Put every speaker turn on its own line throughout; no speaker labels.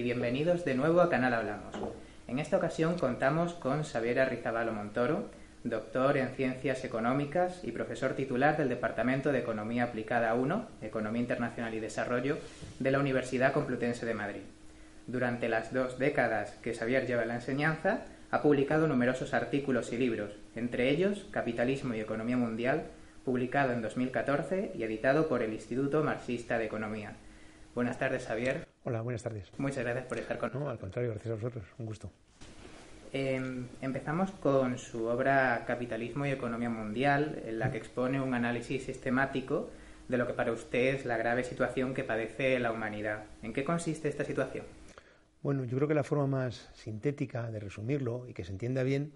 Y bienvenidos de nuevo a Canal Hablamos. En esta ocasión contamos con Xavier Arrizabalo Montoro, doctor en Ciencias Económicas y profesor titular del Departamento de Economía Aplicada 1, Economía Internacional y Desarrollo, de la Universidad Complutense de Madrid. Durante las dos décadas que Xavier lleva en la enseñanza, ha publicado numerosos artículos y libros, entre ellos Capitalismo y Economía Mundial, publicado en 2014 y editado por el Instituto Marxista de Economía. Buenas tardes, Javier.
Hola, buenas tardes.
Muchas gracias por estar con nosotros.
No, al contrario, gracias a vosotros. Un gusto.
Em, empezamos con su obra Capitalismo y Economía Mundial, en la que expone un análisis sistemático de lo que para usted es la grave situación que padece la humanidad. ¿En qué consiste esta situación?
Bueno, yo creo que la forma más sintética de resumirlo y que se entienda bien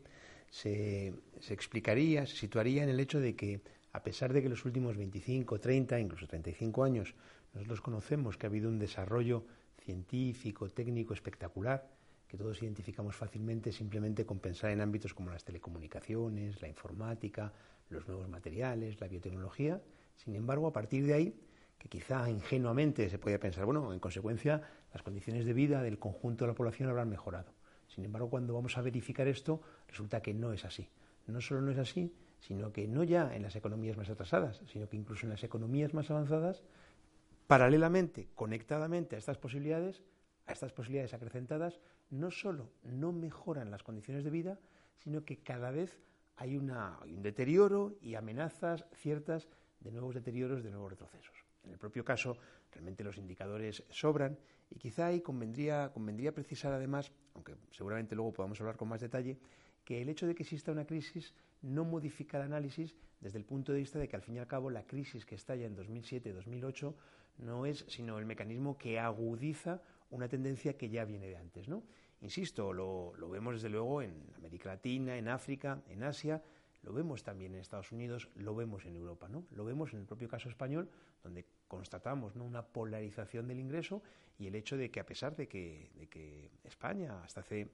se, se explicaría, se situaría en el hecho de que a pesar de que los últimos 25, 30, incluso 35 años nosotros conocemos que ha habido un desarrollo científico, técnico espectacular, que todos identificamos fácilmente simplemente con pensar en ámbitos como las telecomunicaciones, la informática, los nuevos materiales, la biotecnología. Sin embargo, a partir de ahí, que quizá ingenuamente se podía pensar, bueno, en consecuencia, las condiciones de vida del conjunto de la población habrán mejorado. Sin embargo, cuando vamos a verificar esto, resulta que no es así. No solo no es así, sino que no ya en las economías más atrasadas, sino que incluso en las economías más avanzadas, paralelamente, conectadamente a estas posibilidades, a estas posibilidades acrecentadas, no solo no mejoran las condiciones de vida, sino que cada vez hay, un deterioro y amenazas ciertas de nuevos deterioros, de nuevos retrocesos. En el propio caso, realmente los indicadores sobran y quizá ahí convendría, convendría precisar además, aunque seguramente luego podamos hablar con más detalle, que el hecho de que exista una crisis no modifica el análisis desde el punto de vista de que al fin y al cabo la crisis que estalla en 2007-2008 no es sino el mecanismo que agudiza una tendencia que ya viene de antes. ¿no? Insisto, lo, vemos desde luego en América Latina, en África, en Asia, lo vemos también en Estados Unidos, lo vemos en Europa, ¿no? Lo vemos en el propio caso español, donde constatamos una polarización del ingreso y el hecho de que a pesar de que, España hasta hace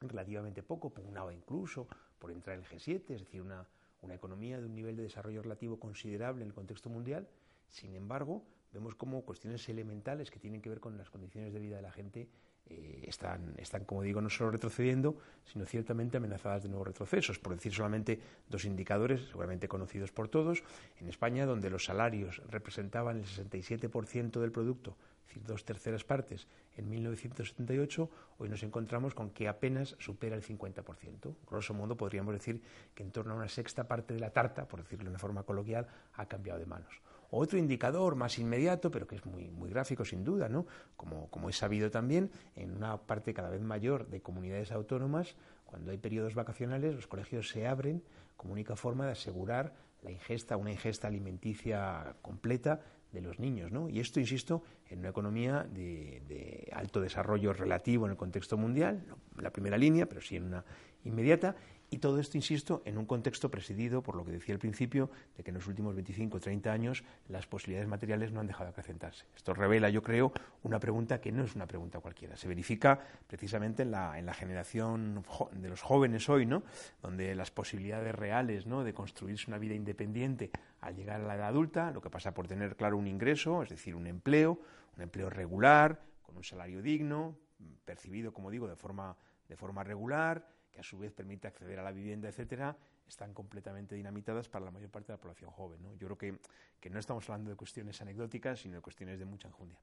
relativamente poco, pugnaba incluso por entrar en el G7, es decir, una economía de un nivel de desarrollo relativo considerable en el contexto mundial, sin embargo, vemos como cuestiones elementales que tienen que ver con las condiciones de vida de la gente eh, están, están, como digo, no solo retrocediendo, sino ciertamente amenazadas de nuevos retrocesos. Por decir solamente dos indicadores, seguramente conocidos por todos, en España, donde los salarios representaban el 67% del producto, es decir, dos terceras partes, en 1978, hoy nos encontramos con que apenas supera el 50%. Grosso modo, podríamos decir que en torno a una sexta parte de la tarta, por decirlo de una forma coloquial, ha cambiado de manos. Otro indicador más inmediato, pero que es muy, muy gráfico sin duda, ¿no? como, como es sabido también, en una parte cada vez mayor de comunidades autónomas, cuando hay periodos vacacionales, los colegios se abren como única forma de asegurar la ingesta, una ingesta alimenticia completa de los niños. ¿no? Y esto, insisto, en una economía de, alto desarrollo relativo en el contexto mundial, no la primera línea, pero sí en una inmediata, y todo esto, insisto, en un contexto presidido por lo que decía al principio, de que en los últimos 25 o 30 años las posibilidades materiales no han dejado de acrecentarse. Esto revela, yo creo, una pregunta que no es una pregunta cualquiera. Se verifica precisamente en la, en la generación de los jóvenes hoy, ¿no? donde las posibilidades reales ¿no? de construirse una vida independiente al llegar a la edad adulta, lo que pasa por tener claro un ingreso, es decir, un empleo, un empleo regular, con un salario digno, percibido, como digo, de forma, de forma regular, que a su vez permite acceder a la vivienda, etcétera, están completamente dinamitadas para la mayor parte de la población joven. ¿no? Yo creo que, que no estamos hablando de cuestiones anecdóticas, sino de cuestiones de mucha enjundia.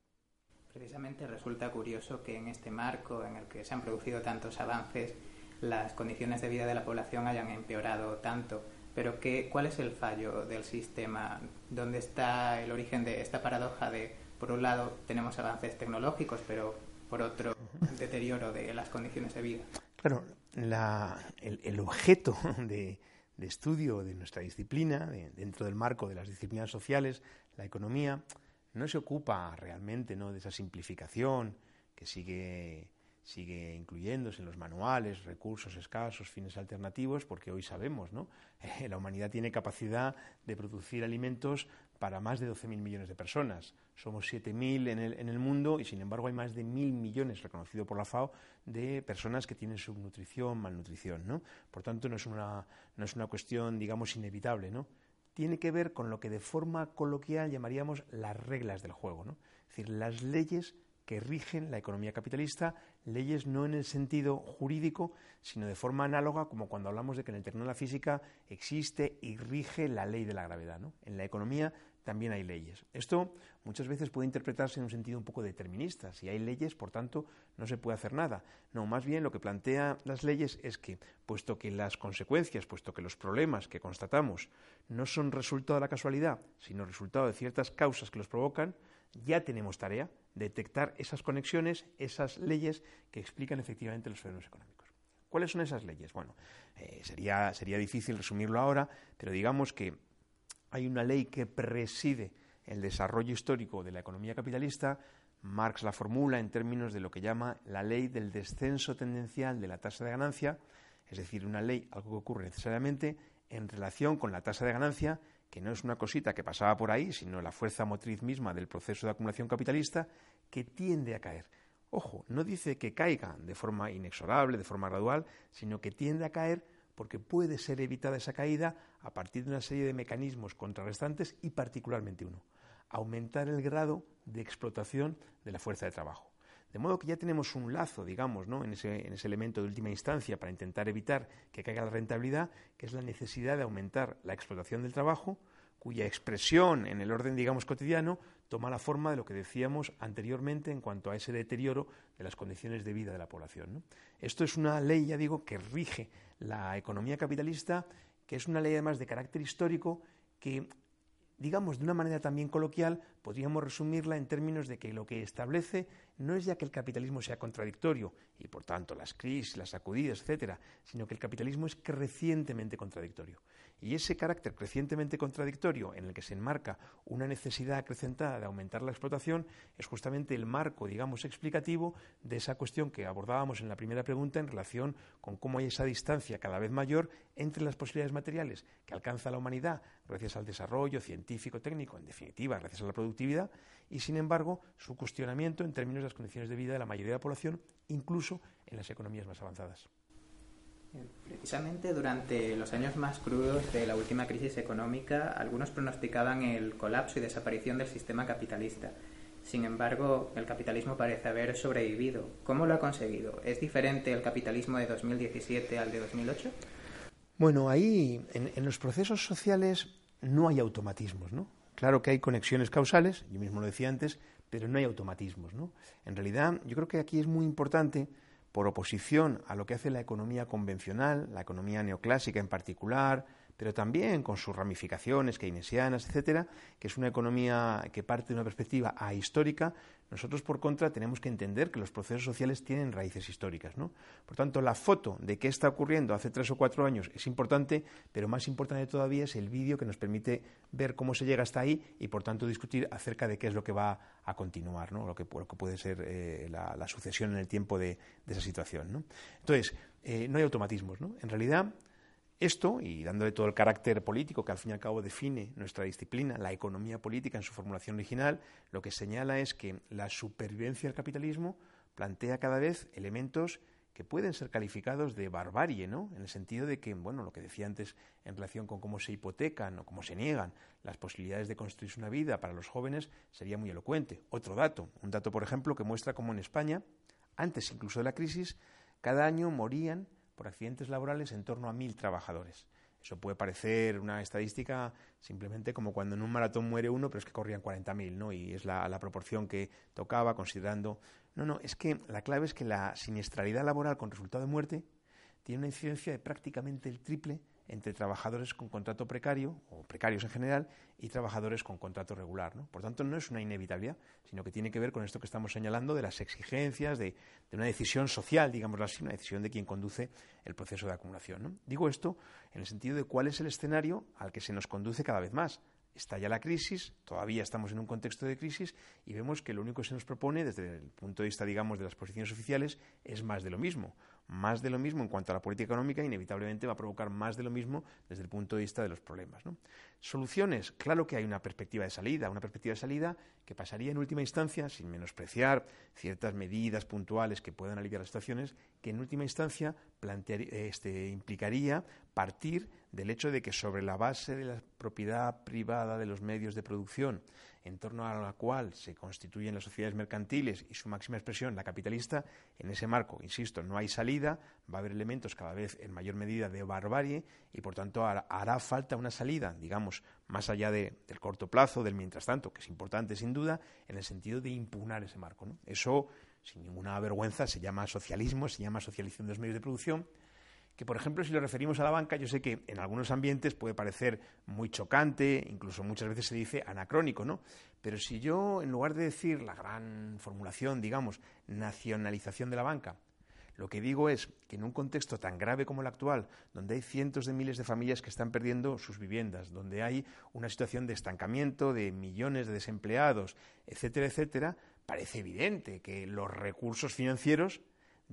Precisamente resulta curioso que en este marco en el que se han producido tantos avances, las condiciones de vida de la población hayan empeorado tanto. Pero ¿qué, ¿cuál es el fallo del sistema? ¿Dónde está el origen de esta paradoja de, por un lado, tenemos avances tecnológicos, pero por otro, deterioro de las condiciones de vida?
Claro, el, objeto de, estudio de nuestra disciplina, dentro del marco de las disciplinas sociales, la economía, no se ocupa realmente ¿no? de esa simplificación que sigue, sigue incluyéndose en los manuales, recursos escasos, fines alternativos, porque hoy sabemos, ¿no? la humanidad tiene capacidad de producir alimentos para más de 12.000 millones de personas. Somos 7.000 en el, en el mundo y, sin embargo, hay más de 1.000 millones, reconocido por la FAO, de personas que tienen subnutrición, malnutrición. ¿no? Por tanto, no es, una, no es una cuestión, digamos, inevitable. ¿no? Tiene que ver con lo que de forma coloquial llamaríamos las reglas del juego. ¿no? Es decir, las leyes que rigen la economía capitalista, leyes no en el sentido jurídico, sino de forma análoga, como cuando hablamos de que en el terreno de la física existe y rige la ley de la gravedad. En la economía también hay leyes. Esto muchas veces puede interpretarse en un sentido un poco determinista. Si hay leyes, por tanto, no se puede hacer nada. No, más bien lo que plantea las leyes es que, puesto que las consecuencias, puesto que los problemas que constatamos no son resultado de la casualidad, sino resultado de ciertas causas que los provocan, ya tenemos tarea de detectar esas conexiones, esas leyes que explican efectivamente los fenómenos económicos. ¿Cuáles son esas leyes? Bueno, eh, sería, sería difícil resumirlo ahora, pero digamos que hay una ley que preside el desarrollo histórico de la economía capitalista. Marx la formula en términos de lo que llama la ley del descenso tendencial de la tasa de ganancia, es decir, una ley, algo que ocurre necesariamente en relación con la tasa de ganancia, que no es una cosita que pasaba por ahí, sino la fuerza motriz misma del proceso de acumulación capitalista, que tiende a caer. Ojo, no dice que caiga de forma inexorable, de forma gradual, sino que tiende a caer porque puede ser evitada esa caída a partir de una serie de mecanismos contrarrestantes y particularmente uno, aumentar el grado de explotación de la fuerza de trabajo. De modo que ya tenemos un lazo, digamos, ¿no? en, ese, en ese elemento de última instancia para intentar evitar que caiga la rentabilidad, que es la necesidad de aumentar la explotación del trabajo, cuya expresión en el orden, digamos, cotidiano toma la forma de lo que decíamos anteriormente en cuanto a ese deterioro de las condiciones de vida de la población. Esto es una ley, ya digo, que rige la economía capitalista, que es una ley además de carácter histórico que digamos, de una manera también coloquial, podríamos resumirla en términos de que lo que establece no es ya que el capitalismo sea contradictorio y, por tanto, las crisis, las sacudidas, etcétera, sino que el capitalismo es crecientemente contradictorio. Y ese carácter crecientemente contradictorio en el que se enmarca una necesidad acrecentada de aumentar la explotación es justamente el marco, digamos, explicativo de esa cuestión que abordábamos en la primera pregunta en relación con cómo hay esa distancia cada vez mayor entre las posibilidades materiales que alcanza la humanidad gracias al desarrollo científico, técnico, en definitiva, gracias a la productividad, y sin embargo su cuestionamiento en términos de las condiciones de vida de la mayoría de la población, incluso en las economías más avanzadas.
Precisamente durante los años más crudos de la última crisis económica, algunos pronosticaban el colapso y desaparición del sistema capitalista. Sin embargo, el capitalismo parece haber sobrevivido. ¿Cómo lo ha conseguido? ¿Es diferente el capitalismo de 2017 al de 2008?
Bueno, ahí en, en los procesos sociales no hay automatismos, ¿no? Claro que hay conexiones causales, yo mismo lo decía antes, pero no hay automatismos, ¿no? En realidad, yo creo que aquí es muy importante por oposición a lo que hace la economía convencional, la economía neoclásica en particular, pero también con sus ramificaciones keynesianas, etcétera, que es una economía que parte de una perspectiva ahistórica, nosotros por contra tenemos que entender que los procesos sociales tienen raíces históricas, ¿no? Por tanto, la foto de qué está ocurriendo hace tres o cuatro años es importante, pero más importante todavía es el vídeo que nos permite ver cómo se llega hasta ahí y por tanto discutir acerca de qué es lo que va a continuar, ¿no? Lo que, puede ser eh, la, sucesión en el tiempo de, esa situación, ¿no? Entonces, eh, no hay automatismos, ¿no? En realidad esto, y dándole todo el carácter político que al fin y al cabo define nuestra disciplina, la economía política en su formulación original, lo que señala es que la supervivencia del capitalismo plantea cada vez elementos que pueden ser calificados de barbarie, ¿no? En el sentido de que, bueno, lo que decía antes en relación con cómo se hipotecan o cómo se niegan las posibilidades de construirse una vida para los jóvenes sería muy elocuente. Otro dato, un dato, por ejemplo, que muestra cómo en España, antes incluso de la crisis, cada año morían por accidentes laborales en torno a mil trabajadores. Eso puede parecer una estadística simplemente como cuando en un maratón muere uno, pero es que corrían 40.000, ¿no? Y es la, la, proporción que tocaba considerando. No, no, es que la clave es que la siniestralidad laboral con resultado de muerte tiene una incidencia de prácticamente el triple entre trabajadores con contrato precario, o precarios en general, y trabajadores con contrato regular. ¿no? Por tanto, no es una inevitabilidad, sino que tiene que ver con esto que estamos señalando de las exigencias, de, una decisión social, digámoslo así, una decisión de quien conduce el proceso de acumulación. Digo esto en el sentido de cuál es el escenario al que se nos conduce cada vez más, Está ya la crisis, todavía estamos en un contexto de crisis y vemos que lo único que se nos propone desde el punto de vista, digamos, de las posiciones oficiales es más de lo mismo. Más de lo mismo en cuanto a la política económica inevitablemente va a provocar más de lo mismo desde el punto de vista de los problemas. Soluciones, claro que hay una perspectiva de salida, una perspectiva de salida que pasaría en última instancia, sin menospreciar ciertas medidas puntuales que puedan aliviar las situaciones, que en última instancia este, implicaría partir del hecho de que sobre la base de la propiedad privada de los medios de producción, en torno a la cual se constituyen las sociedades mercantiles y su máxima expresión, la capitalista, en ese marco, insisto, no hay salida, va a haber elementos cada vez en mayor medida de barbarie y, por tanto, hará falta una salida, digamos, más allá del corto plazo, del mientras tanto, que es importante sin duda, en el sentido de impugnar ese marco. Eso, sin ninguna vergüenza, se llama socialismo, se llama socialización de los medios de producción que, por ejemplo, si lo referimos a la banca, yo sé que en algunos ambientes puede parecer muy chocante, incluso muchas veces se dice anacrónico, ¿no? Pero si yo, en lugar de decir la gran formulación, digamos, nacionalización de la banca, lo que digo es que en un contexto tan grave como el actual, donde hay cientos de miles de familias que están perdiendo sus viviendas, donde hay una situación de estancamiento, de millones de desempleados, etcétera, etcétera, parece evidente que los recursos financieros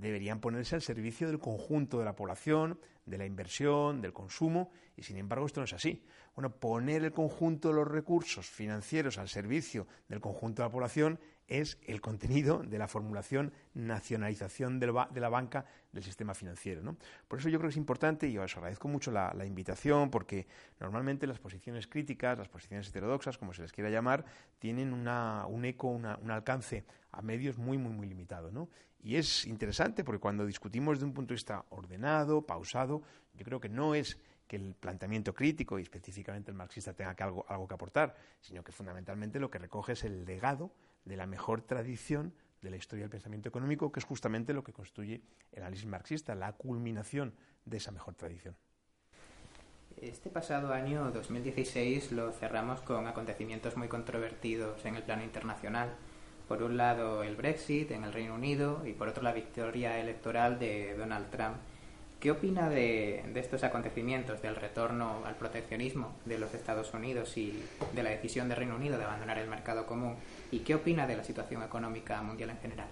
deberían ponerse al servicio del conjunto de la población, de la inversión, del consumo, y sin embargo esto no es así. Bueno, poner el conjunto de los recursos financieros al servicio del conjunto de la población es el contenido de la formulación nacionalización de la banca del sistema financiero. ¿no? Por eso yo creo que es importante, y os agradezco mucho la, invitación, porque normalmente las posiciones críticas, las posiciones heterodoxas, como se les quiera llamar, tienen un eco, un alcance a medios muy, muy, muy limitado. ¿no? Y es interesante porque cuando discutimos de un punto de vista ordenado, pausado, yo creo que no es que el planteamiento crítico y específicamente el marxista tenga algo, algo que aportar, sino que fundamentalmente lo que recoge es el legado de la mejor tradición de la historia del pensamiento económico, que es justamente lo que constituye el análisis marxista, la culminación de esa mejor tradición.
Este pasado año 2016 lo cerramos con acontecimientos muy controvertidos en el plano internacional. Por un lado el Brexit en el Reino Unido y por otro la victoria electoral de Donald Trump ¿Qué opina de, estos acontecimientos, del retorno al proteccionismo de los Estados Unidos y de la decisión del Reino Unido de abandonar el mercado común? ¿Y qué opina de la situación económica mundial en general?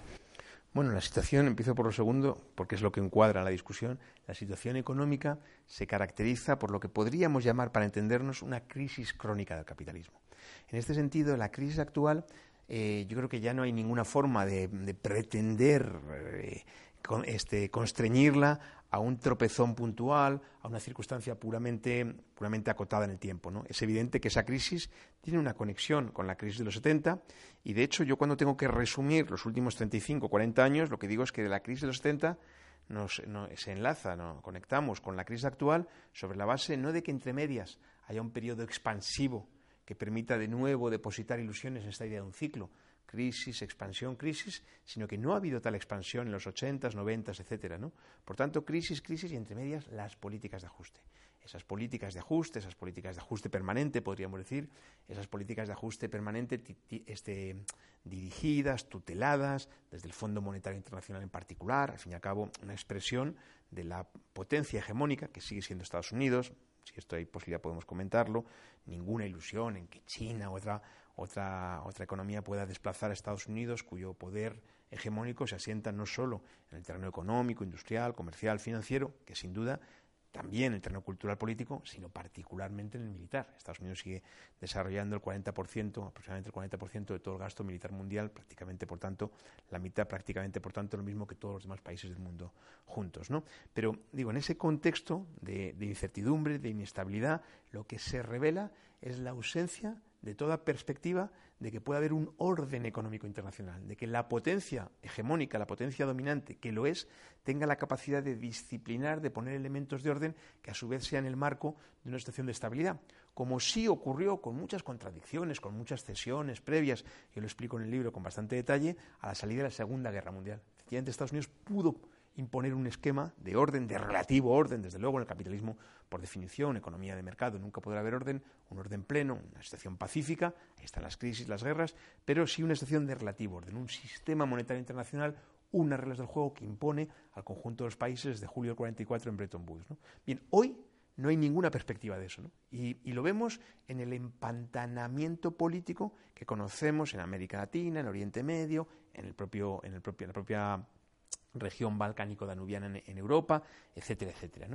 Bueno, la situación, empiezo por lo segundo, porque es lo que encuadra la discusión, la situación económica se caracteriza por lo que podríamos llamar, para entendernos, una crisis crónica del capitalismo. En este sentido, la crisis actual, eh, yo creo que ya no hay ninguna forma de, pretender eh, este, constreñirla a un tropezón puntual, a una circunstancia puramente, puramente acotada en el tiempo. ¿no? Es evidente que esa crisis tiene una conexión con la crisis de los 70 y, de hecho, yo cuando tengo que resumir los últimos 35 o 40 años, lo que digo es que de la crisis de los 70 nos, se enlaza, ¿no? conectamos con la crisis actual sobre la base no de que entre medias haya un periodo expansivo que permita de nuevo depositar ilusiones en esta idea de un ciclo, crisis, expansión, crisis, sino que no ha habido tal expansión en los 80s, 90s, etcétera, ¿no? Por tanto, crisis, crisis y entre medias las políticas de ajuste. Esas políticas de ajuste, esas políticas de ajuste permanente, podríamos decir, esas políticas de ajuste permanente este, dirigidas, tuteladas, desde el Fondo Monetario Internacional en particular, al fin y al cabo, una expresión de la potencia hegemónica que sigue siendo Estados Unidos, si esto hay posibilidad podemos comentarlo, ninguna ilusión en que China o otra, otra, otra economía pueda desplazar a Estados Unidos, cuyo poder hegemónico se asienta no solo en el terreno económico, industrial, comercial, financiero, que sin duda también en el terreno cultural político, sino particularmente en el militar. Estados Unidos sigue desarrollando el 40%, aproximadamente el 40% de todo el gasto militar mundial, prácticamente, por tanto, la mitad, prácticamente, por tanto, lo mismo que todos los demás países del mundo juntos. ¿no? Pero, digo, en ese contexto de incertidumbre, de inestabilidad, lo que se revela es la ausencia de toda perspectiva de que pueda haber un orden económico internacional, de que la potencia hegemónica, la potencia dominante, que lo es, tenga la capacidad de disciplinar, de poner elementos de orden que a su vez sean el marco de una situación de estabilidad, como sí ocurrió con muchas contradicciones, con muchas cesiones previas, yo lo explico en el libro con bastante detalle, a la salida de la Segunda Guerra Mundial. Efectivamente, Estados Unidos pudo imponer un esquema de orden, de relativo orden, desde luego en el capitalismo, por definición, economía de mercado, nunca podrá haber orden, un orden pleno, una situación pacífica, ahí están las crisis, las guerras, pero sí una situación de relativo orden, un sistema monetario internacional, unas reglas del juego que impone al conjunto de los países desde julio del 44 en Bretton Woods. Bien, hoy no hay ninguna perspectiva de eso. Y, y, lo vemos en el empantanamiento político que conocemos en América Latina, en Oriente Medio, en, el propio, en, el propio, en la propia región balcánico-danubiana en, Europa, etcétera, etcétera.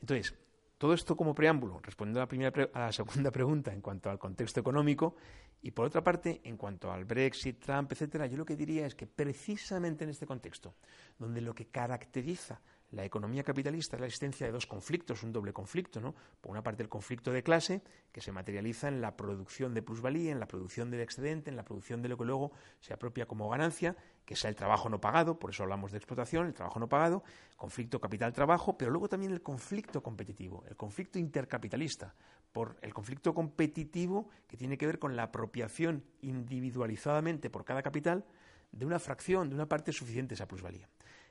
Entonces, todo esto como preámbulo, respondiendo a la, primera a la segunda pregunta en cuanto al contexto económico, y por otra parte, en cuanto al Brexit, Trump, etcétera, yo lo que diría es que precisamente en este contexto, donde lo que caracteriza la economía capitalista es la existencia de dos conflictos, un doble conflicto, ¿no? Por una parte el conflicto de clase, que se materializa en la producción de plusvalía, en la producción del excedente, en la producción de lo que luego se apropia como ganancia, que es el trabajo no pagado, por eso hablamos de explotación, el trabajo no pagado, conflicto capital-trabajo, pero luego también el conflicto competitivo, el conflicto intercapitalista, por el conflicto competitivo que tiene que ver con la apropiación individualizadamente por cada capital de una fracción, de una parte suficiente de esa plusvalía.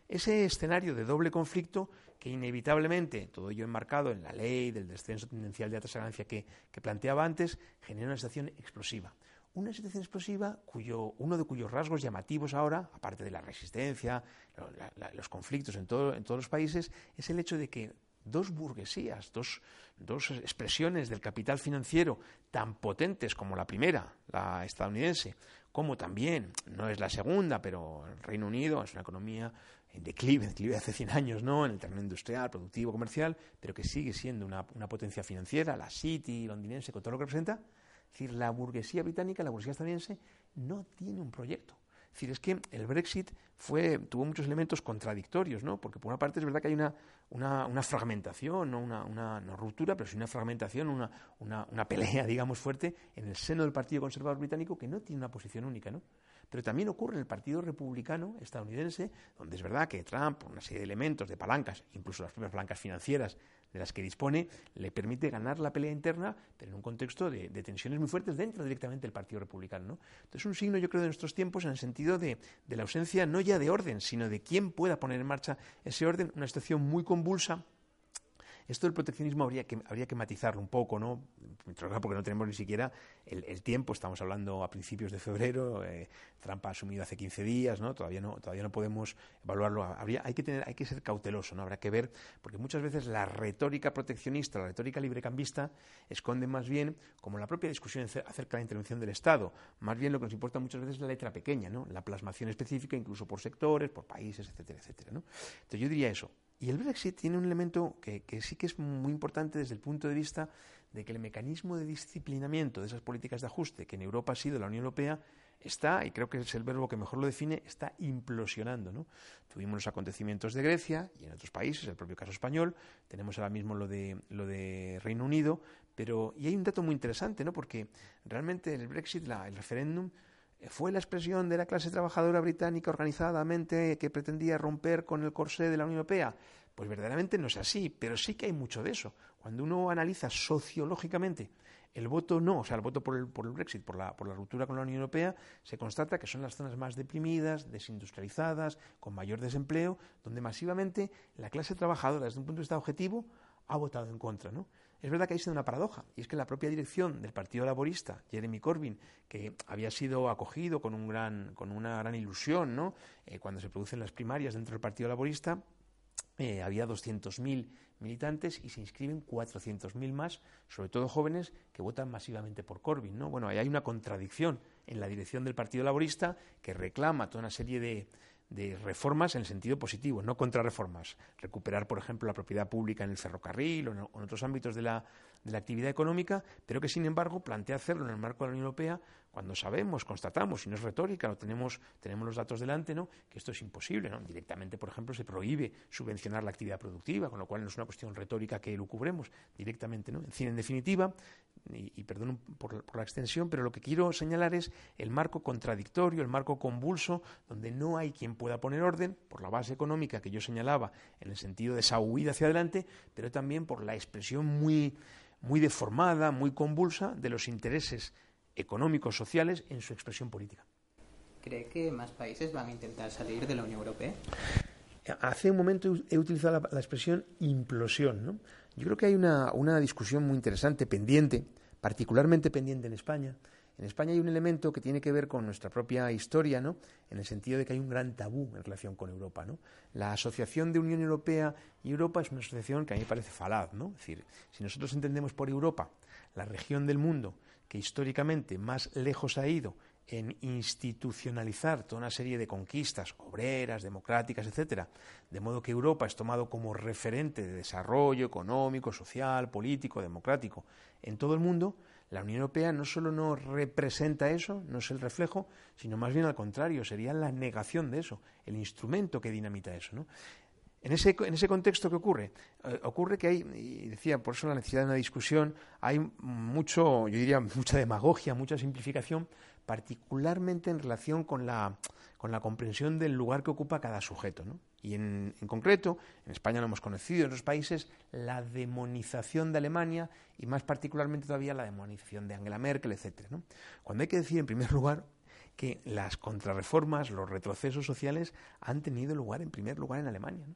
Ese escenario de doble conflicto que inevitablemente, todo ello enmarcado en la ley del descenso tendencial de alta ganancia que, planteaba antes, genera una situación explosiva. Una situación explosiva cuyo, uno de cuyos rasgos llamativos ahora, aparte de la resistencia, los conflictos en, en todos los países, es el hecho de que dos burguesías, dos, dos, expresiones del capital financiero tan potentes como la primera, la estadounidense, como también, no es la segunda, pero el Reino Unido es una economía en declive, en declive hace 100 años, ¿no? En el terreno industrial, productivo, comercial, pero que sigue siendo una, potencia financiera, la City londinense, con todo lo que representa. Es decir, la burguesía británica, la burguesía estadounidense, no tiene un proyecto. Es decir, es que el Brexit fue, tuvo muchos elementos contradictorios, ¿no? Porque por una parte es verdad que hay una, fragmentación, ¿no? Una, una, no ruptura, pero sí una fragmentación, una pelea, digamos, fuerte en el seno del Partido Conservador Británico que no tiene una posición única, ¿no? Pero también ocurre en el Partido Republicano estadounidense, donde es verdad que Trump, una serie de elementos, de palancas, incluso las propias palancas financieras de las que dispone, le permite ganar la pelea interna, pero en un contexto de, tensiones muy fuertes dentro directamente del Partido Republicano. ¿no? Entonces, un signo, yo creo, de nuestros tiempos en el sentido de, de la ausencia no ya de orden, sino de quién pueda poner en marcha ese orden, una situación muy convulsa esto del proteccionismo habría que, habría que matizarlo un poco, ¿no? Porque no tenemos ni siquiera el, tiempo, estamos hablando a principios de febrero, eh, Trump ha asumido hace 15 días, ¿no? Todavía no, todavía no podemos evaluarlo. Habría, hay, que tener, hay que ser cauteloso, ¿no? Habrá que ver, porque muchas veces la retórica proteccionista, la retórica librecambista, esconde más bien, como la propia discusión acerca de la intervención del Estado, más bien lo que nos importa muchas veces es la letra pequeña, ¿no? La plasmación específica, incluso por sectores, por países, etcétera, etcétera. Entonces yo diría eso, y el Brexit tiene un elemento que, sí que es muy importante desde el punto de vista de que el mecanismo de disciplinamiento de esas políticas de ajuste que en Europa ha sido la Unión Europea está, y creo que es el verbo que mejor lo define, está implosionando. ¿no? Tuvimos los acontecimientos de Grecia y en otros países, el propio caso español, tenemos ahora mismo lo de, lo de Reino Unido, pero y hay un dato muy interesante, ¿no? porque realmente el Brexit, el referéndum, fue la expresión de la clase trabajadora británica organizadamente que pretendía romper con el corsé de la Unión Europea. Pues verdaderamente no es así, pero sí que hay mucho de eso. Cuando uno analiza sociológicamente el voto no, o sea, el voto por el, por el Brexit, por la, por la ruptura con la Unión Europea, se constata que son las zonas más deprimidas, desindustrializadas, con mayor desempleo, donde masivamente la clase trabajadora, desde un punto de vista objetivo, ha votado en contra. ¿no? Es verdad que hay sido una paradoja, y es que la propia dirección del Partido Laborista, Jeremy Corbyn, que había sido acogido con, un gran, con una gran ilusión ¿no? Eh, cuando se producen las primarias dentro del Partido Laborista, eh, había 200.000 militantes y se inscriben 400.000 más, sobre todo jóvenes que votan masivamente por Corbyn. ¿no? Bueno, ahí hay una contradicción en la dirección del Partido Laborista que reclama toda una serie de, de reformas en el sentido positivo, no contrarreformas. Recuperar, por ejemplo, la propiedad pública en el ferrocarril o en, otros ámbitos de la, de la, actividad económica, pero que, sin embargo, plantea hacerlo en el marco de la Unión Europea cuando sabemos, constatamos, y no es retórica, lo tenemos, tenemos los datos delante, ¿no? que esto es imposible. ¿no? Directamente, por ejemplo, se prohíbe subvencionar la actividad productiva, con lo cual no es una cuestión retórica que lo cubremos directamente. ¿no? En definitiva, y, perdón por, por, la extensión, pero lo que quiero señalar es el marco contradictorio, el marco convulso, donde no hay quien pueda poner orden, por la base económica que yo señalaba, en el sentido de esa huida hacia adelante, pero también por la expresión muy, muy deformada, muy convulsa de los intereses económicos, sociales, en su expresión política.
¿Cree que más países van a intentar salir de la Unión Europea?
Hace un momento he utilizado la, expresión implosión. ¿no? Yo creo que hay una, una discusión muy interesante, pendiente, particularmente pendiente en España. En España hay un elemento que tiene que ver con nuestra propia historia, ¿no? En el sentido de que hay un gran tabú en relación con Europa, ¿no? La asociación de Unión Europea y Europa es una asociación que a mí me parece falaz, ¿no? Es decir, si nosotros entendemos por Europa la región del mundo que históricamente más lejos ha ido en institucionalizar toda una serie de conquistas obreras, democráticas, etcétera, de modo que Europa es tomado como referente de desarrollo económico, social, político, democrático en todo el mundo, la Unión Europea no solo no representa eso, no es el reflejo, sino más bien al contrario, sería la negación de eso, el instrumento que dinamita eso. ¿no? En ese, en ese contexto, ¿qué ocurre? Eh, ocurre que hay, y decía, por eso la necesidad de una discusión, hay mucho, yo diría, mucha demagogia, mucha simplificación, particularmente en relación con la, con la comprensión del lugar que ocupa cada sujeto. ¿no? Y en, en, concreto, en España lo hemos conocido, en otros países, la demonización de Alemania y más particularmente todavía la demonización de Angela Merkel, etc. ¿no? Cuando hay que decir, en primer lugar, que las contrarreformas, los retrocesos sociales han tenido lugar en primer lugar en Alemania.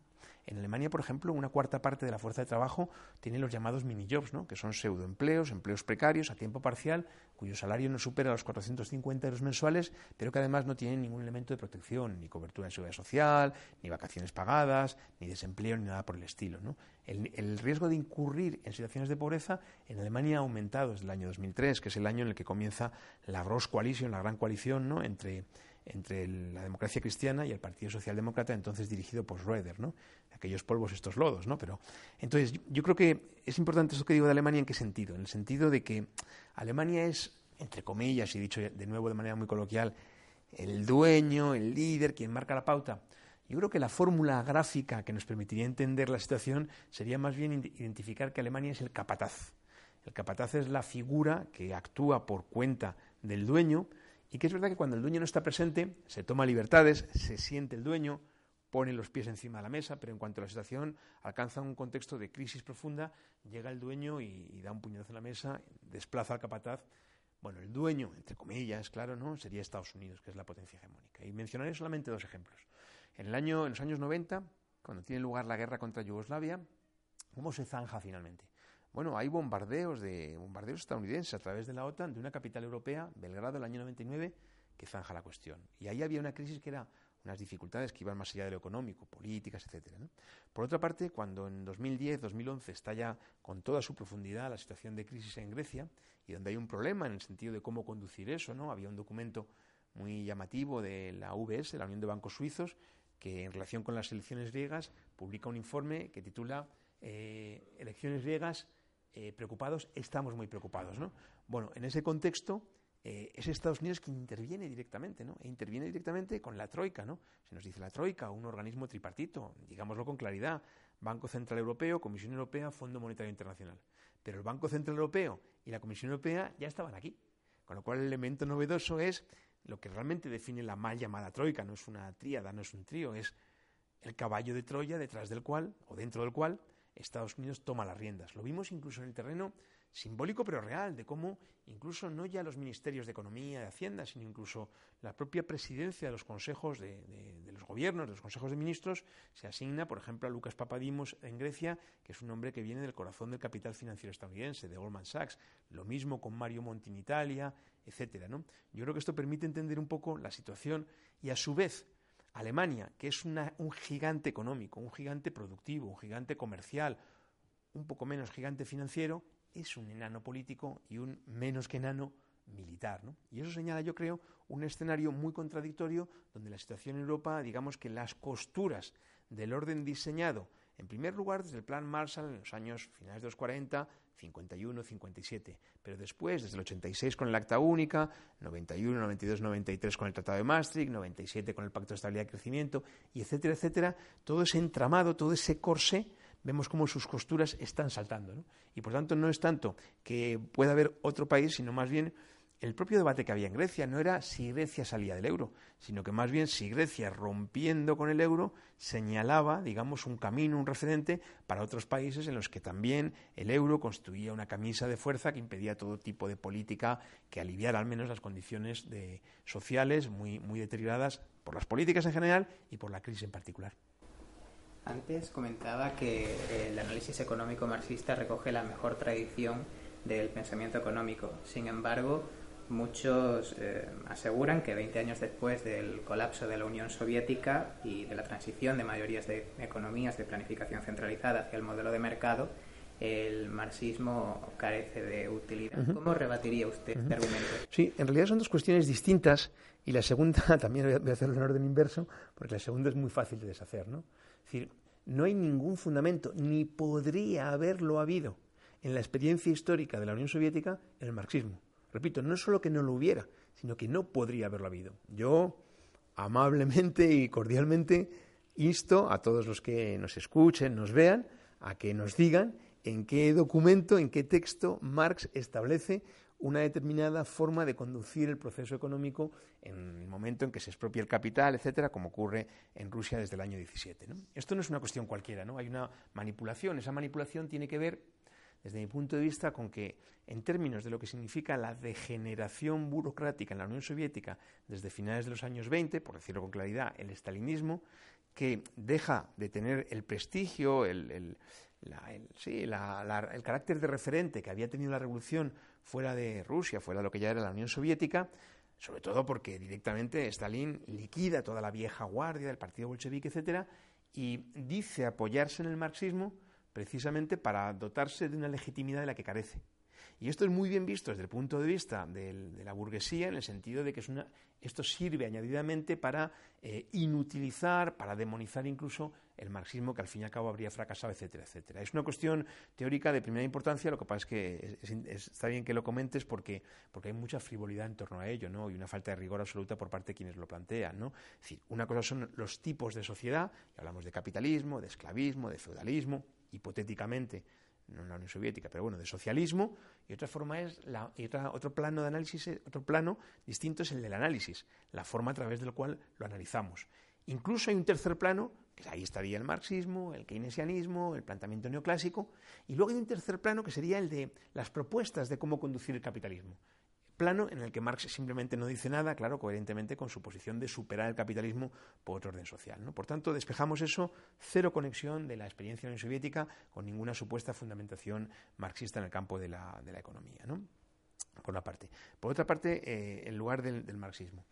En Alemania, por ejemplo, una cuarta parte de la fuerza de trabajo tiene los llamados mini-jobs, ¿no? que son pseudoempleos, empleos precarios a tiempo parcial, cuyo salario no supera los 450 euros mensuales, pero que además no tienen ningún elemento de protección, ni cobertura de seguridad social, ni vacaciones pagadas, ni desempleo, ni nada por el estilo. El, el, riesgo de incurrir en situaciones de pobreza en Alemania ha aumentado desde el año 2003, que es el año en el que comienza la Gross Coalition, la gran coalición ¿no? entre entre la democracia cristiana y el Partido Socialdemócrata, entonces dirigido por Schroeder, ¿no? Aquellos polvos, estos lodos, ¿no? Pero, entonces, yo creo que es importante esto que digo de Alemania, ¿en qué sentido? En el sentido de que Alemania es, entre comillas, y dicho de nuevo de manera muy coloquial, el dueño, el líder, quien marca la pauta. Yo creo que la fórmula gráfica que nos permitiría entender la situación sería más bien identificar que Alemania es el capataz. El capataz es la figura que actúa por cuenta del dueño, y que es verdad que cuando el dueño no está presente, se toma libertades, se siente el dueño, pone los pies encima de la mesa, pero en cuanto la situación alcanza un contexto de crisis profunda, llega el dueño y, da un puñetazo en la mesa, desplaza al capataz. Bueno, el dueño, entre comillas, claro, ¿no? Sería Estados Unidos, que es la potencia hegemónica. Y mencionaré solamente dos ejemplos. En, el año, en los años 90, cuando tiene lugar la guerra contra Yugoslavia, ¿cómo se zanja finalmente? Bueno, hay bombardeos de bombardeos estadounidenses a través de la OTAN de una capital europea, Belgrado, el año 99, que zanja la cuestión. Y ahí había una crisis que era unas dificultades que iban más allá de lo económico, políticas, etcétera. Por otra parte, cuando en 2010, 2011 está ya con toda su profundidad la situación de crisis en Grecia y donde hay un problema en el sentido de cómo conducir eso, ¿no? Había un documento muy llamativo de la UBS, la Unión de Bancos Suizos, que en relación con las elecciones griegas publica un informe que titula eh, Elecciones griegas eh, preocupados, estamos muy preocupados. ¿no? Bueno, en ese contexto eh, es Estados Unidos quien interviene directamente, ¿no? E interviene directamente con la Troika, ¿no? Se nos dice la Troika, un organismo tripartito, digámoslo con claridad, Banco Central Europeo, Comisión Europea, Fondo Monetario Internacional. Pero el Banco Central Europeo y la Comisión Europea ya estaban aquí. Con lo cual el elemento novedoso es lo que realmente define la mal llamada Troika, no es una tríada, no es un trío, es el caballo de Troya detrás del cual, o dentro del cual, Estados Unidos toma las riendas. Lo vimos incluso en el terreno simbólico pero real, de cómo incluso no ya los ministerios de Economía, de Hacienda, sino incluso la propia presidencia de los consejos de, los gobiernos, de los consejos de ministros, se asigna, por ejemplo, a Lucas Papadimos en Grecia, que es un hombre que viene del corazón del capital financiero estadounidense, de Goldman Sachs. Lo mismo con Mario Monti en Italia, etcétera. ¿no? Yo creo que esto permite entender un poco la situación y, a su vez, Alemania, que es un gigante económico, un gigante productivo, un gigante comercial, un poco menos gigante financiero, es un enano político y un menos que enano militar. ¿no? Y eso señala, yo creo, un escenario muy contradictorio donde la situación en Europa, digamos que las costuras del orden diseñado, en primer lugar desde el plan Marshall en los años finales de los 40, 51, 57, pero después desde el 86 con el Acta Única, 91, 92, 93 con el Tratado de Maastricht, 97 con el Pacto de Estabilidad y Crecimiento, y etcétera, etcétera, todo ese entramado, todo ese corsé, vemos cómo sus costuras están saltando. ¿no? Y por tanto no es tanto que pueda haber otro país, sino más bien el propio debate que había en Grecia no era si Grecia salía del euro, sino que más bien si Grecia rompiendo con el euro señalaba, digamos, un camino, un referente para otros países en los que también el euro constituía una camisa de fuerza que impedía todo tipo de política que aliviara al menos las condiciones sociales muy, muy deterioradas por las políticas en general y por la crisis en particular.
Antes comentaba que el análisis económico marxista recoge la mejor tradición del pensamiento económico. Sin embargo, Muchos eh, aseguran que 20 años después del colapso de la Unión Soviética y de la transición de mayorías de economías de planificación centralizada hacia el modelo de mercado, el marxismo carece de utilidad. ¿Cómo rebatiría usted este argumento?
Sí, en realidad son dos cuestiones distintas y la segunda también voy a hacerlo en orden inverso porque la segunda es muy fácil de deshacer. ¿no? Es decir, no hay ningún fundamento, ni podría haberlo habido en la experiencia histórica de la Unión Soviética en el marxismo. Repito, no solo que no lo hubiera, sino que no podría haberlo habido. Yo, amablemente y cordialmente, insto a todos los que nos escuchen, nos vean, a que nos digan en qué documento, en qué texto Marx establece una determinada forma de conducir el proceso económico en el momento en que se expropia el capital, etcétera, como ocurre en Rusia desde el año 17. Esto no es una cuestión cualquiera, ¿no? Hay una manipulación. Esa manipulación tiene que ver, desde mi punto de vista, con que, en términos de lo que significa la degeneración burocrática en la Unión Soviética desde finales de los años 20, por decirlo con claridad, el estalinismo, que deja de tener el prestigio, el, el, carácter de referente que había tenido la revolución fuera de Rusia, fuera de lo que ya era la Unión Soviética, sobre todo porque directamente Stalin liquida toda la vieja guardia del partido bolchevique, etcétera, y dice apoyarse en el marxismo precisamente para dotarse de una legitimidad de la que carece. Y esto es muy bien visto desde el punto de vista de la burguesía, en el sentido de que esto sirve añadidamente para eh, inutilizar, para demonizar incluso el marxismo que al fin y al cabo habría fracasado, etcétera, etcétera. Es una cuestión teórica de primera importancia, lo que pasa es que está bien que lo comentes porque, porque hay mucha frivolidad en torno a ello, ¿no? Y una falta de rigor absoluta por parte de quienes lo plantean, ¿no? Es decir, una cosa son los tipos de sociedad, y hablamos de capitalismo, de esclavismo, de feudalismo, hipotéticamente no en la Unión Soviética, pero bueno, de socialismo, y otra forma es, la, y otro plano de análisis, otro plano distinto es el del análisis, la forma a través del cual lo analizamos. Incluso hay un tercer plano, que ahí estaría el marxismo, el keynesianismo, el planteamiento neoclásico, y luego hay un tercer plano que sería el de las propuestas de cómo conducir el capitalismo plano en el que Marx simplemente no dice nada, claro, coherentemente con su posición de superar el capitalismo por otro orden social. Por tanto, despejamos eso, cero conexión de la experiencia de la Unión Soviética con ninguna supuesta fundamentación marxista en el campo de la, economía. ¿no? Por una parte. Por otra parte, eh, en lugar del marxismo.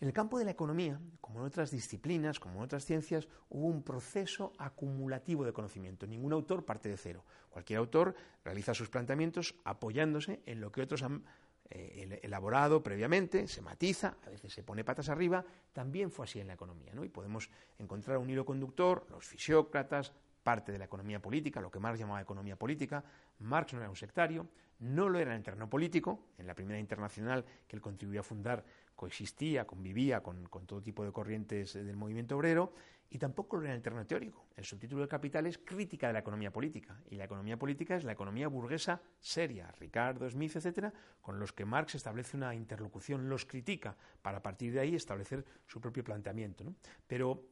En el campo de la economía, como en otras disciplinas, como en otras ciencias, hubo un proceso acumulativo de conocimiento. Ningún autor parte de cero. Cualquier autor realiza sus planteamientos apoyándose en lo que otros han eh, elaborado previamente, se matiza, a veces se pone patas arriba, también fue así en la economía. ¿no? Y podemos encontrar un hilo conductor, los fisiócratas, parte de la economía política, lo que Marx llamaba economía política. Marx no era un sectario, no lo era en el terreno político, en la primera internacional que él contribuyó a fundar coexistía, convivía con, todo tipo de corrientes del movimiento obrero, y tampoco lo era el terreno teórico. El subtítulo del Capital es crítica de la economía política, y la economía política es la economía burguesa seria, Ricardo, Smith, etcétera, con los que Marx establece una interlocución, los critica, para a partir de ahí establecer su propio planteamiento. Pero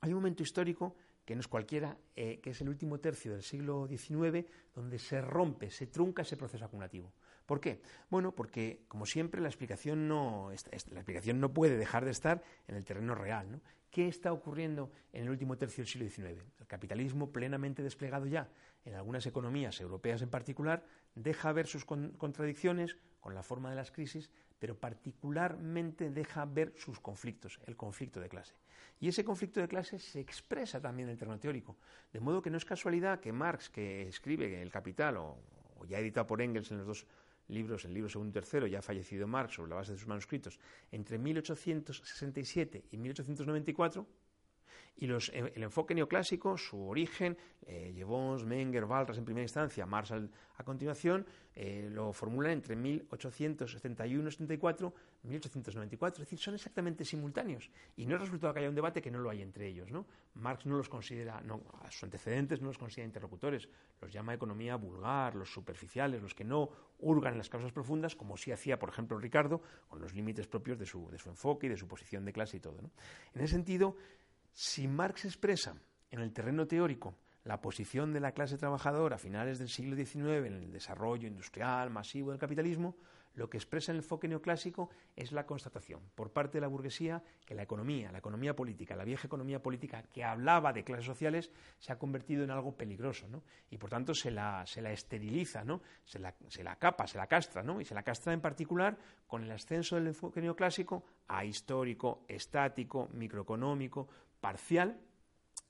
hay un momento histórico que no es cualquiera, eh, que es el último tercio del siglo XIX, donde se rompe, se trunca ese proceso acumulativo. ¿Por qué? Bueno, porque, como siempre, la explicación no, la explicación no puede dejar de estar en el terreno real. ¿no? ¿Qué está ocurriendo en el último tercio del siglo XIX? El capitalismo plenamente desplegado ya en algunas economías europeas en particular deja ver sus contradicciones con la forma de las crisis, pero particularmente deja ver sus conflictos, el conflicto de clase. Y ese conflicto de clase se expresa también en el terreno teórico. De modo que no es casualidad que Marx, que escribe El Capital, o, o ya editado por Engels en los dos libros, el libro segundo y tercero, ya fallecido Marx sobre la base de sus manuscritos, entre 1867 y 1894, y eh, el enfoque neoclásico, su origen, eh, Jevons, Menger, Walras en primera instancia, Marx a continuación, eh, lo formula entre 1871 74 1894, es decir, son exactamente simultáneos. Y no es resultado que haya un debate que no lo hay entre ellos. ¿no? Marx no los considera, no, a sus antecedentes no los considera interlocutores, los llama economía vulgar, los superficiales, los que no hurgan las causas profundas, como sí hacía, por ejemplo, Ricardo, con los límites propios de su, de su enfoque y de su posición de clase y todo. ¿no? En ese sentido, si Marx expresa en el terreno teórico la posición de la clase trabajadora a finales del siglo XIX en el desarrollo industrial masivo del capitalismo, lo que expresa el enfoque neoclásico es la constatación por parte de la burguesía que la economía, la economía política, la vieja economía política que hablaba de clases sociales se ha convertido en algo peligroso, ¿no? Y por tanto se la, se la esteriliza, ¿no? Se la, se la capa, se la castra, ¿no? Y se la castra en particular con el ascenso del enfoque neoclásico a histórico, estático, microeconómico, parcial,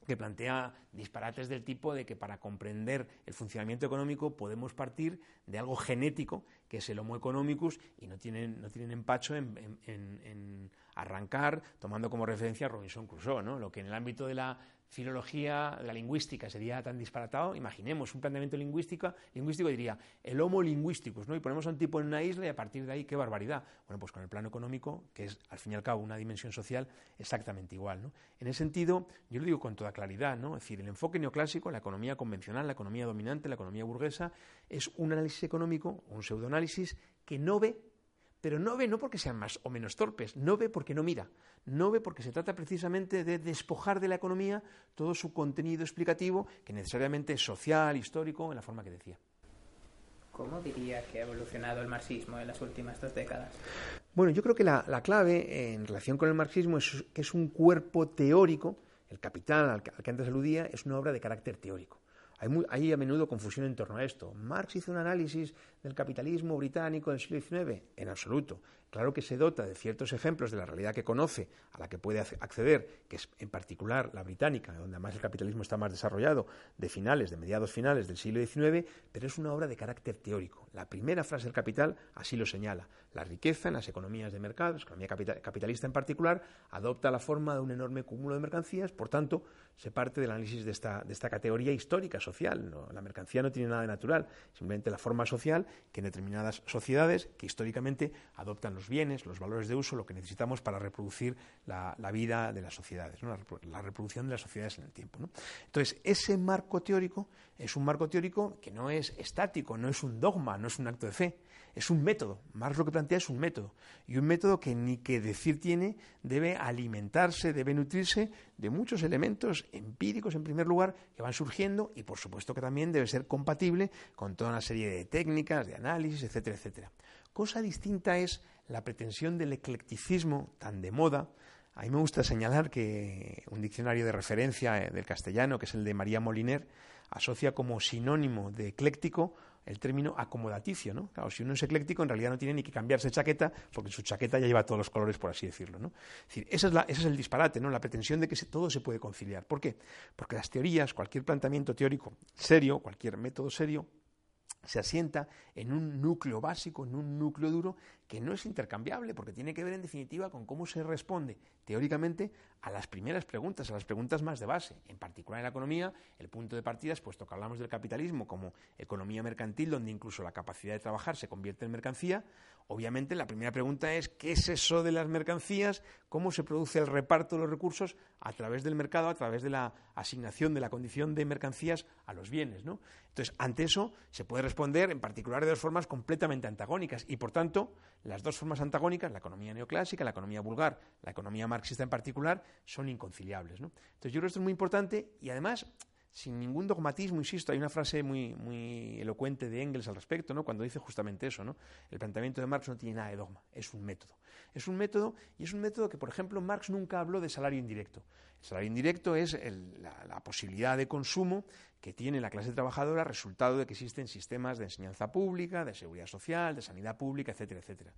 que plantea disparates del tipo de que para comprender el funcionamiento económico podemos partir de algo genético, que es el Homo economicus, y no tienen, no tienen empacho en, Arrancar tomando como referencia a Robinson Crusoe, ¿no? Lo que en el ámbito de la filología, la lingüística sería tan disparatado, imaginemos un planteamiento lingüístico, lingüístico diría el homo lingüísticos, ¿no? Y ponemos a un tipo en una isla y a partir de ahí, qué barbaridad. Bueno, pues con el plano económico, que es al fin y al cabo una dimensión social, exactamente igual, ¿no? En ese sentido, yo lo digo con toda claridad, ¿no? Es decir, el enfoque neoclásico, la economía convencional, la economía dominante, la economía burguesa, es un análisis económico, un pseudoanálisis que no ve pero no ve no porque sean más o menos torpes, no ve porque no mira, no ve porque se trata precisamente de despojar de la economía todo su contenido explicativo, que necesariamente es social, histórico, en la forma que decía.
¿Cómo diría que ha evolucionado el marxismo en las últimas dos décadas?
Bueno, yo creo que la, clave en relación con el marxismo es que es un cuerpo teórico, el capital al que antes aludía es una obra de carácter teórico. Hay, a menudo confusión en torno a esto. ¿Marx hizo un análisis del capitalismo británico del siglo XIX? En absoluto. Claro que se dota de ciertos ejemplos de la realidad que conoce, a la que puede acceder, que es en particular la británica, donde además el capitalismo está más desarrollado, de finales, de mediados finales del siglo XIX, pero es una obra de carácter teórico. La primera frase del Capital así lo señala. La riqueza en las economías de mercado, la economía capitalista en particular, adopta la forma de un enorme cúmulo de mercancías, por tanto, se parte del análisis de esta, de esta categoría histórica, social. La mercancía no tiene nada de natural, simplemente la forma social que en determinadas sociedades, que históricamente adoptan los bienes, los valores de uso, lo que necesitamos para reproducir la, vida de las sociedades, la, reproducción de las sociedades en el tiempo. Entonces, ese marco teórico es un marco teórico que no es estático, no es un dogma, no es un acto de fe, es un método. Marx lo que plantea es un método. Y un método que ni que decir tiene, debe alimentarse, debe nutrirse de muchos elementos empíricos, en primer lugar, que van surgiendo y, por supuesto, que también debe ser compatible con toda una serie de técnicas, de análisis, etcétera, etcétera. Cosa distinta es la pretensión del eclecticismo tan de moda. A mí me gusta señalar que un diccionario de referencia eh, del castellano, que es el de María Moliner, asocia como sinónimo de ecléctico el término acomodaticio, ¿no? Claro, si uno es ecléctico, en realidad no tiene ni que cambiarse chaqueta, porque su chaqueta ya lleva todos los colores, por así decirlo. Es decir, ese es el disparate, ¿no? La pretensión de que todo se puede conciliar. ¿Por qué? Porque las teorías, cualquier planteamiento teórico serio, cualquier método serio, se asienta en un núcleo básico, en un núcleo duro, que no es intercambiable, porque tiene que ver en definitiva con cómo se responde teóricamente a las primeras preguntas, a las preguntas más de base. En particular en la economía, el punto de partida es, puesto que hablamos del capitalismo como economía mercantil, donde incluso la capacidad de trabajar se convierte en mercancía, obviamente la primera pregunta es ¿qué es eso de las mercancías? ¿Cómo se produce el reparto de los recursos a través del mercado, a través de la asignación de la condición de mercancías a los bienes? Entonces, ante eso se puede responder en particular de dos formas completamente antagónicas y, por tanto, las dos formas antagónicas, la economía neoclásica, la economía vulgar, la economía marxista en particular, son inconciliables. Entonces, yo creo que esto es muy importante y, además, sin ningún dogmatismo, insisto, hay una frase muy, muy elocuente de Engels al respecto, ¿no? cuando dice justamente eso, ¿no? el planteamiento de Marx no tiene nada de dogma, es un método. Es un método y es un método que, por ejemplo, Marx nunca habló de salario indirecto. El salario indirecto es la, posibilidad de consumo que tiene la clase trabajadora resultado de que existen sistemas de enseñanza pública, de seguridad social, de sanidad pública, etcétera, etcétera.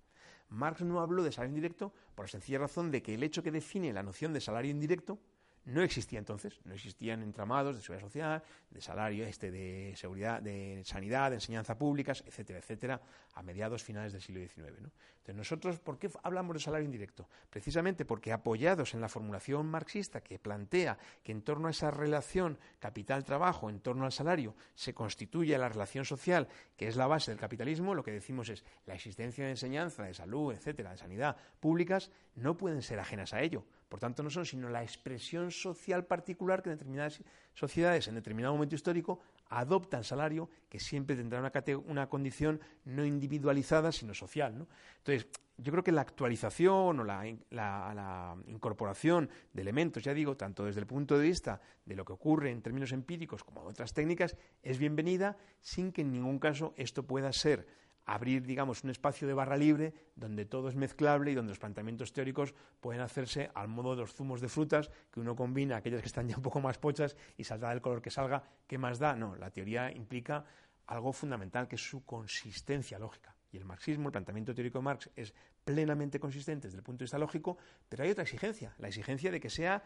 Marx no habló de salario indirecto por la sencilla razón de que el hecho que define la noción de salario indirecto no existía entonces, no existían entramados de seguridad social, de salario, este, de seguridad, de sanidad, de enseñanza públicas, etcétera, etcétera, a mediados finales del siglo XIX. Entonces nosotros, ¿por qué hablamos de salario indirecto? Precisamente porque apoyados en la formulación marxista que plantea que en torno a esa relación capital-trabajo, en torno al salario, se constituye la relación social que es la base del capitalismo, lo que decimos es la existencia de enseñanza, de salud, etcétera, de sanidad públicas, no pueden ser ajenas a ello. Por tanto, no son sino la expresión social particular que determinadas sociedades en determinado momento histórico adoptan salario que siempre tendrá una, condición no individualizada, sino social. Entonces, yo creo que la actualización o la, incorporación de elementos, ya digo, tanto desde el punto de vista de lo que ocurre en términos empíricos como de otras técnicas, es bienvenida sin que en ningún caso esto pueda ser abrir, digamos, un espacio de barra libre donde todo es mezclable y donde los planteamientos teóricos pueden hacerse al modo de los zumos de frutas, que uno combina aquellas que están ya un poco más pochas y saldrá del color que salga, ¿qué más da? No, la teoría implica algo fundamental que es su consistencia lógica. Y el marxismo, el planteamiento teórico de Marx, es plenamente consistente desde el punto de vista lógico, pero hay otra exigencia, la exigencia de que sea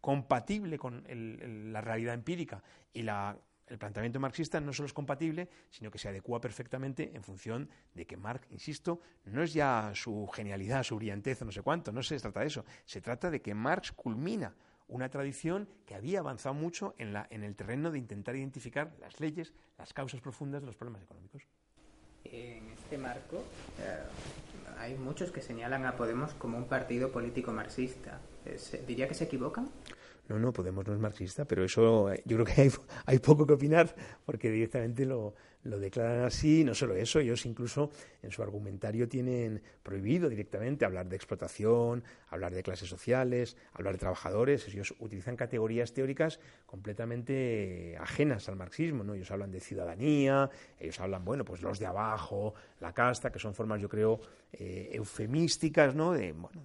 compatible con la realidad empírica y la el planteamiento marxista no solo es compatible, sino que se adecua perfectamente en función de que Marx, insisto, no es ya su genialidad, su brillantez o no sé cuánto, no se trata de eso, se trata de que Marx culmina una tradición que había avanzado mucho en, la, en el terreno de intentar identificar las leyes, las causas profundas de los problemas económicos.
En este marco eh, hay muchos que señalan a Podemos como un partido político marxista. ¿Diría que se equivocan?
No, no, Podemos no es marxista, pero eso eh, yo creo que hay, poco que opinar porque directamente lo, declaran así. No solo eso, ellos incluso en su argumentario tienen prohibido directamente hablar de explotación, hablar de clases sociales, hablar de trabajadores. Ellos utilizan categorías teóricas completamente ajenas al marxismo. ¿no? Ellos hablan de ciudadanía, ellos hablan, bueno, pues los de abajo, la casta, que son formas, yo creo, eh, eufemísticas, ¿no? De, bueno,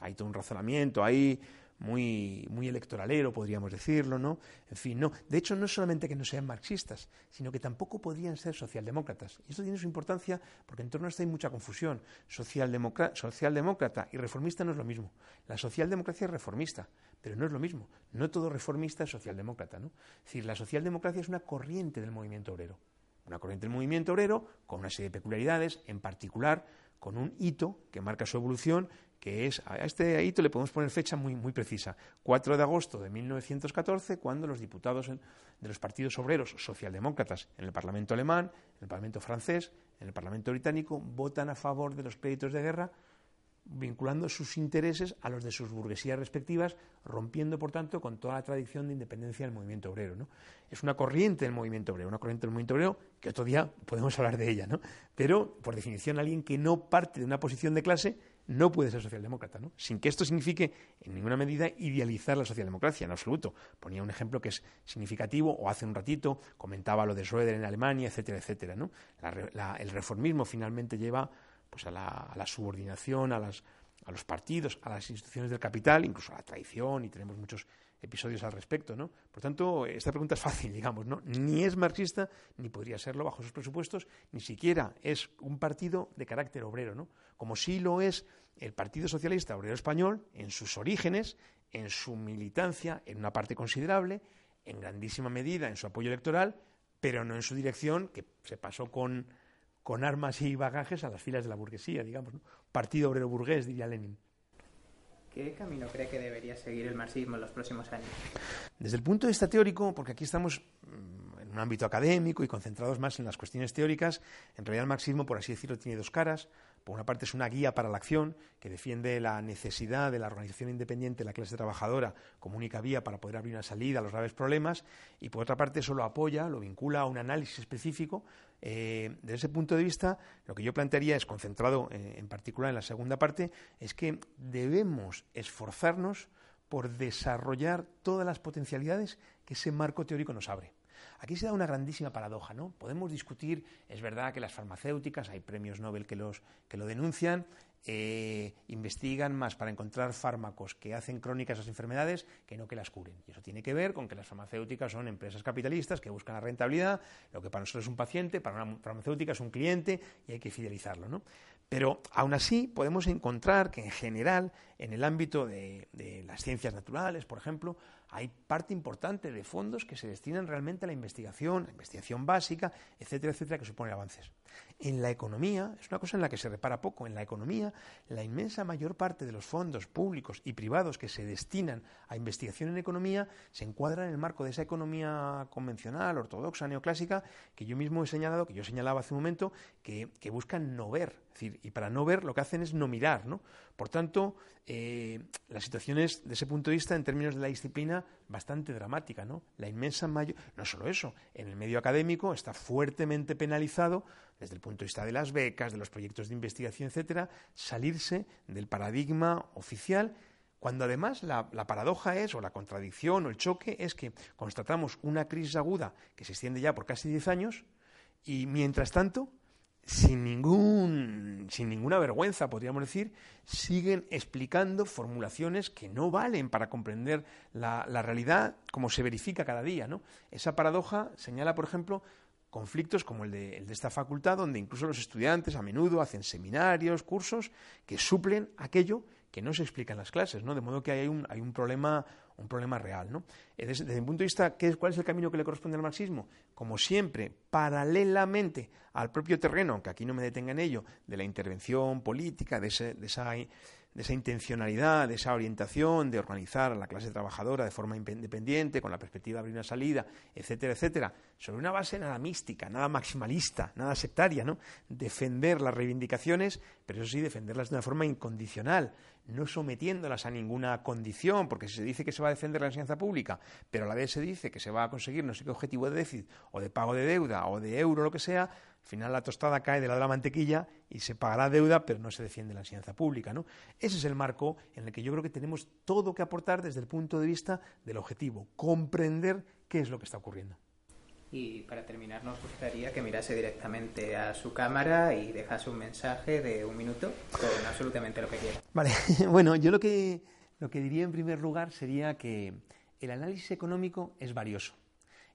hay todo un razonamiento ahí muy, muy electoralero, podríamos decirlo, ¿no? En fin, no. De hecho, no es solamente que no sean marxistas, sino que tampoco podrían ser socialdemócratas. Y esto tiene su importancia porque en torno a esto hay mucha confusión. socialdemócrata y reformista no es lo mismo. La socialdemocracia es reformista, pero no es lo mismo. No todo reformista es socialdemócrata, ¿no? Es decir, la socialdemocracia es una corriente del movimiento obrero. Una corriente del movimiento obrero con una serie de peculiaridades, en particular con un hito que marca su evolución, que es, a este hito le podemos poner fecha muy, muy precisa, 4 de agosto de 1914, cuando los diputados de los partidos obreros socialdemócratas en el Parlamento alemán, en el Parlamento francés, en el Parlamento británico, votan a favor de los créditos de guerra vinculando sus intereses a los de sus burguesías respectivas, rompiendo, por tanto, con toda la tradición de independencia del movimiento obrero. ¿no? Es una corriente del movimiento obrero, una corriente del movimiento obrero que otro día podemos hablar de ella, ¿no? pero, por definición, alguien que no parte de una posición de clase no puede ser socialdemócrata, ¿no? sin que esto signifique, en ninguna medida, idealizar la socialdemocracia, en absoluto. Ponía un ejemplo que es significativo, o hace un ratito comentaba lo de Schroeder en Alemania, etcétera, etcétera. ¿no? el reformismo finalmente lleva pues a la, subordinación, a, las, a los partidos, a las instituciones del capital, incluso a la traición, y tenemos muchos episodios al respecto, ¿no? Por tanto, esta pregunta es fácil, digamos, ¿no? Ni es marxista, ni podría serlo bajo sus presupuestos, ni siquiera es un partido de carácter obrero, ¿no? Como sí lo es el Partido Socialista Obrero Español, en sus orígenes, en su militancia, en una parte considerable, en grandísima medida en su apoyo electoral, pero no en su dirección, que se pasó con con armas y bagajes a las filas de la burguesía, digamos. Partido obrero burgués, diría Lenin.
¿Qué camino cree que debería seguir el marxismo en los próximos años?
Desde el punto de vista teórico, porque aquí estamos mm, en un ámbito académico y concentrados más en las cuestiones teóricas, en realidad el marxismo, por así decirlo, tiene dos caras. Por una parte es una guía para la acción que defiende la necesidad de la organización independiente de la clase trabajadora como única vía para poder abrir una salida a los graves problemas y por otra parte eso lo apoya, lo vincula a un análisis específico. Eh, desde ese punto de vista, lo que yo plantearía es, concentrado eh, en particular en la segunda parte, es que debemos esforzarnos por desarrollar todas las potencialidades que ese marco teórico nos abre. Aquí se da una grandísima paradoja, ¿no? Podemos discutir, es verdad que las farmacéuticas, hay premios Nobel que, los, que lo denuncian, eh, investigan más para encontrar fármacos que hacen crónicas las enfermedades que no que las curen. Y eso tiene que ver con que las farmacéuticas son empresas capitalistas que buscan la rentabilidad, lo que para nosotros es un paciente, para una farmacéutica es un cliente y hay que fidelizarlo. ¿no? Pero aún así podemos encontrar que en general, en el ámbito de, de las ciencias naturales, por ejemplo, hay parte importante de fondos que se destinan realmente a la investigación, a la investigación básica, etcétera, etcétera, que supone avances. En la economía, es una cosa en la que se repara poco, en la economía, la inmensa mayor parte de los fondos públicos y privados que se destinan a investigación en economía se encuadran en el marco de esa economía convencional, ortodoxa, neoclásica, que yo mismo he señalado, que yo señalaba hace un momento, que, que buscan no ver, y para no ver lo que hacen es no mirar, ¿no? Por tanto, eh, la situación es, desde ese punto de vista, en términos de la disciplina, bastante dramática, ¿no? La inmensa mayor... No solo eso, en el medio académico está fuertemente penalizado, desde el punto de vista de las becas, de los proyectos de investigación, etcétera, salirse del paradigma oficial cuando además la, la, paradoja es, o la contradicción, o el choque, es que constatamos una crisis aguda que se extiende ya por casi 10 años, y mientras tanto sin, ningún, sin ninguna vergüenza, podríamos decir, siguen explicando formulaciones que no valen para comprender la, realidad como se verifica cada día. ¿no? Esa paradoja señala, por ejemplo, conflictos como el de, el de, esta facultad, donde incluso los estudiantes a menudo hacen seminarios, cursos, que suplen aquello que no se explica en las clases, ¿no? De modo que hay un, hay un problema, un problema real, ¿no? Desde, desde mi punto de vista, ¿qué es, ¿cuál es el camino que le corresponde al marxismo? Como siempre, paralelamente al propio terreno, aunque aquí no me detenga en ello, de la intervención política, de, ese, de esa de esa intencionalidad, de esa orientación de organizar a la clase trabajadora de forma independiente, con la perspectiva de abrir una salida, etcétera, etcétera, sobre una base nada mística, nada maximalista, nada sectaria, ¿no? Defender las reivindicaciones, pero eso sí, defenderlas de una forma incondicional, no sometiéndolas a ninguna condición, porque si se dice que se va a defender la enseñanza pública, pero a la vez se dice que se va a conseguir no sé qué objetivo de déficit, o de pago de deuda, o de euro, lo que sea, al final la tostada cae de la de la mantequilla y se pagará deuda, pero no se defiende la enseñanza pública. ¿no?Ese es el marco en el que yo creo que tenemos todo que aportar desde el punto de vista del objetivo, comprender qué es lo que está ocurriendo.
Y para terminar, nos gustaría que mirase directamente a su cámara y dejase un mensaje de un minuto con absolutamente lo que quiera.
Vale, bueno, yo lo que, lo que diría en primer lugar sería que el análisis económico es valioso.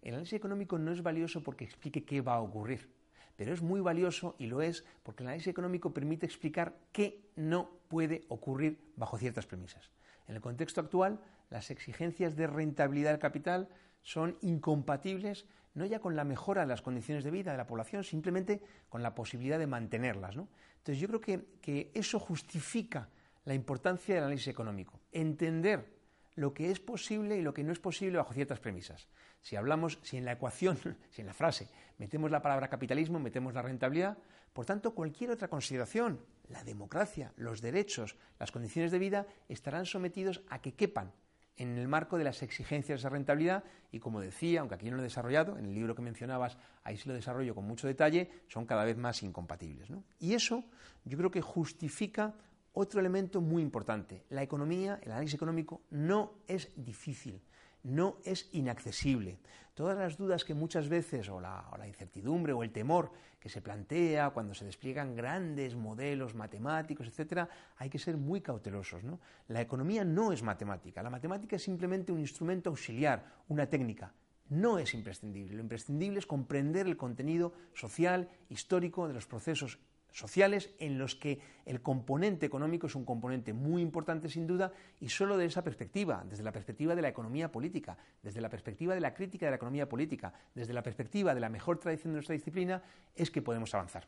El análisis económico no es valioso porque explique qué va a ocurrir, pero es muy valioso y lo es porque el análisis económico permite explicar qué no puede ocurrir bajo ciertas premisas. En el contexto actual, las exigencias de rentabilidad del capital son incompatibles no ya con la mejora de las condiciones de vida de la población, simplemente con la posibilidad de mantenerlas. Entonces yo creo que, que eso justifica la importancia del análisis económico, entender lo que es posible y lo que no es posible bajo ciertas premisas. Si hablamos, si en la ecuación, si en la frase metemos la palabra capitalismo, metemos la rentabilidad, por tanto cualquier otra consideración, la democracia, los derechos, las condiciones de vida, estarán sometidos a que quepan en el marco de las exigencias de rentabilidad y como decía, aunque aquí no lo he desarrollado, en el libro que mencionabas, ahí sí lo desarrollo con mucho detalle, son cada vez más incompatibles. Y eso yo creo que justifica otro elemento muy importante. La economía, el análisis económico, no es difícil no es inaccesible. Todas las dudas que muchas veces, o la, incertidumbre o el temor que se plantea cuando se despliegan grandes modelos matemáticos, etcétera, hay que ser muy cautelosos. La economía no es matemática, la matemática es simplemente un instrumento auxiliar, una técnica. No es imprescindible. Lo imprescindible es comprender el contenido social, histórico de los procesos sociales en los que el componente económico es un componente muy importante sin duda y solo de esa perspectiva, desde la perspectiva de la economía política, desde la perspectiva de la crítica de la economía política, desde la perspectiva de la mejor tradición de nuestra disciplina, es que podemos avanzar.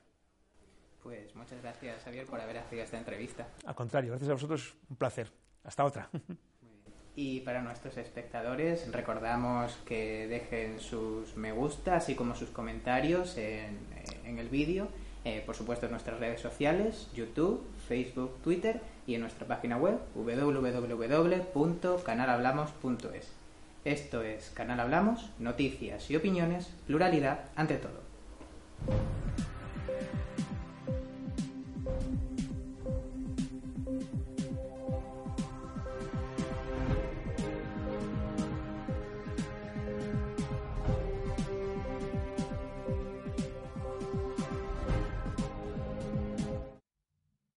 Pues muchas gracias, Javier, por haber hecho esta entrevista.
Al contrario, gracias a vosotros, un placer. Hasta otra.
Y para nuestros espectadores, recordamos que dejen sus me gusta, así como sus comentarios en, en el vídeo eh, por supuesto en nuestras redes sociales, YouTube, Facebook, Twitter y en nuestra página web www.canalhablamos.es. Esto es Canal Hablamos, noticias y opiniones, pluralidad ante todo.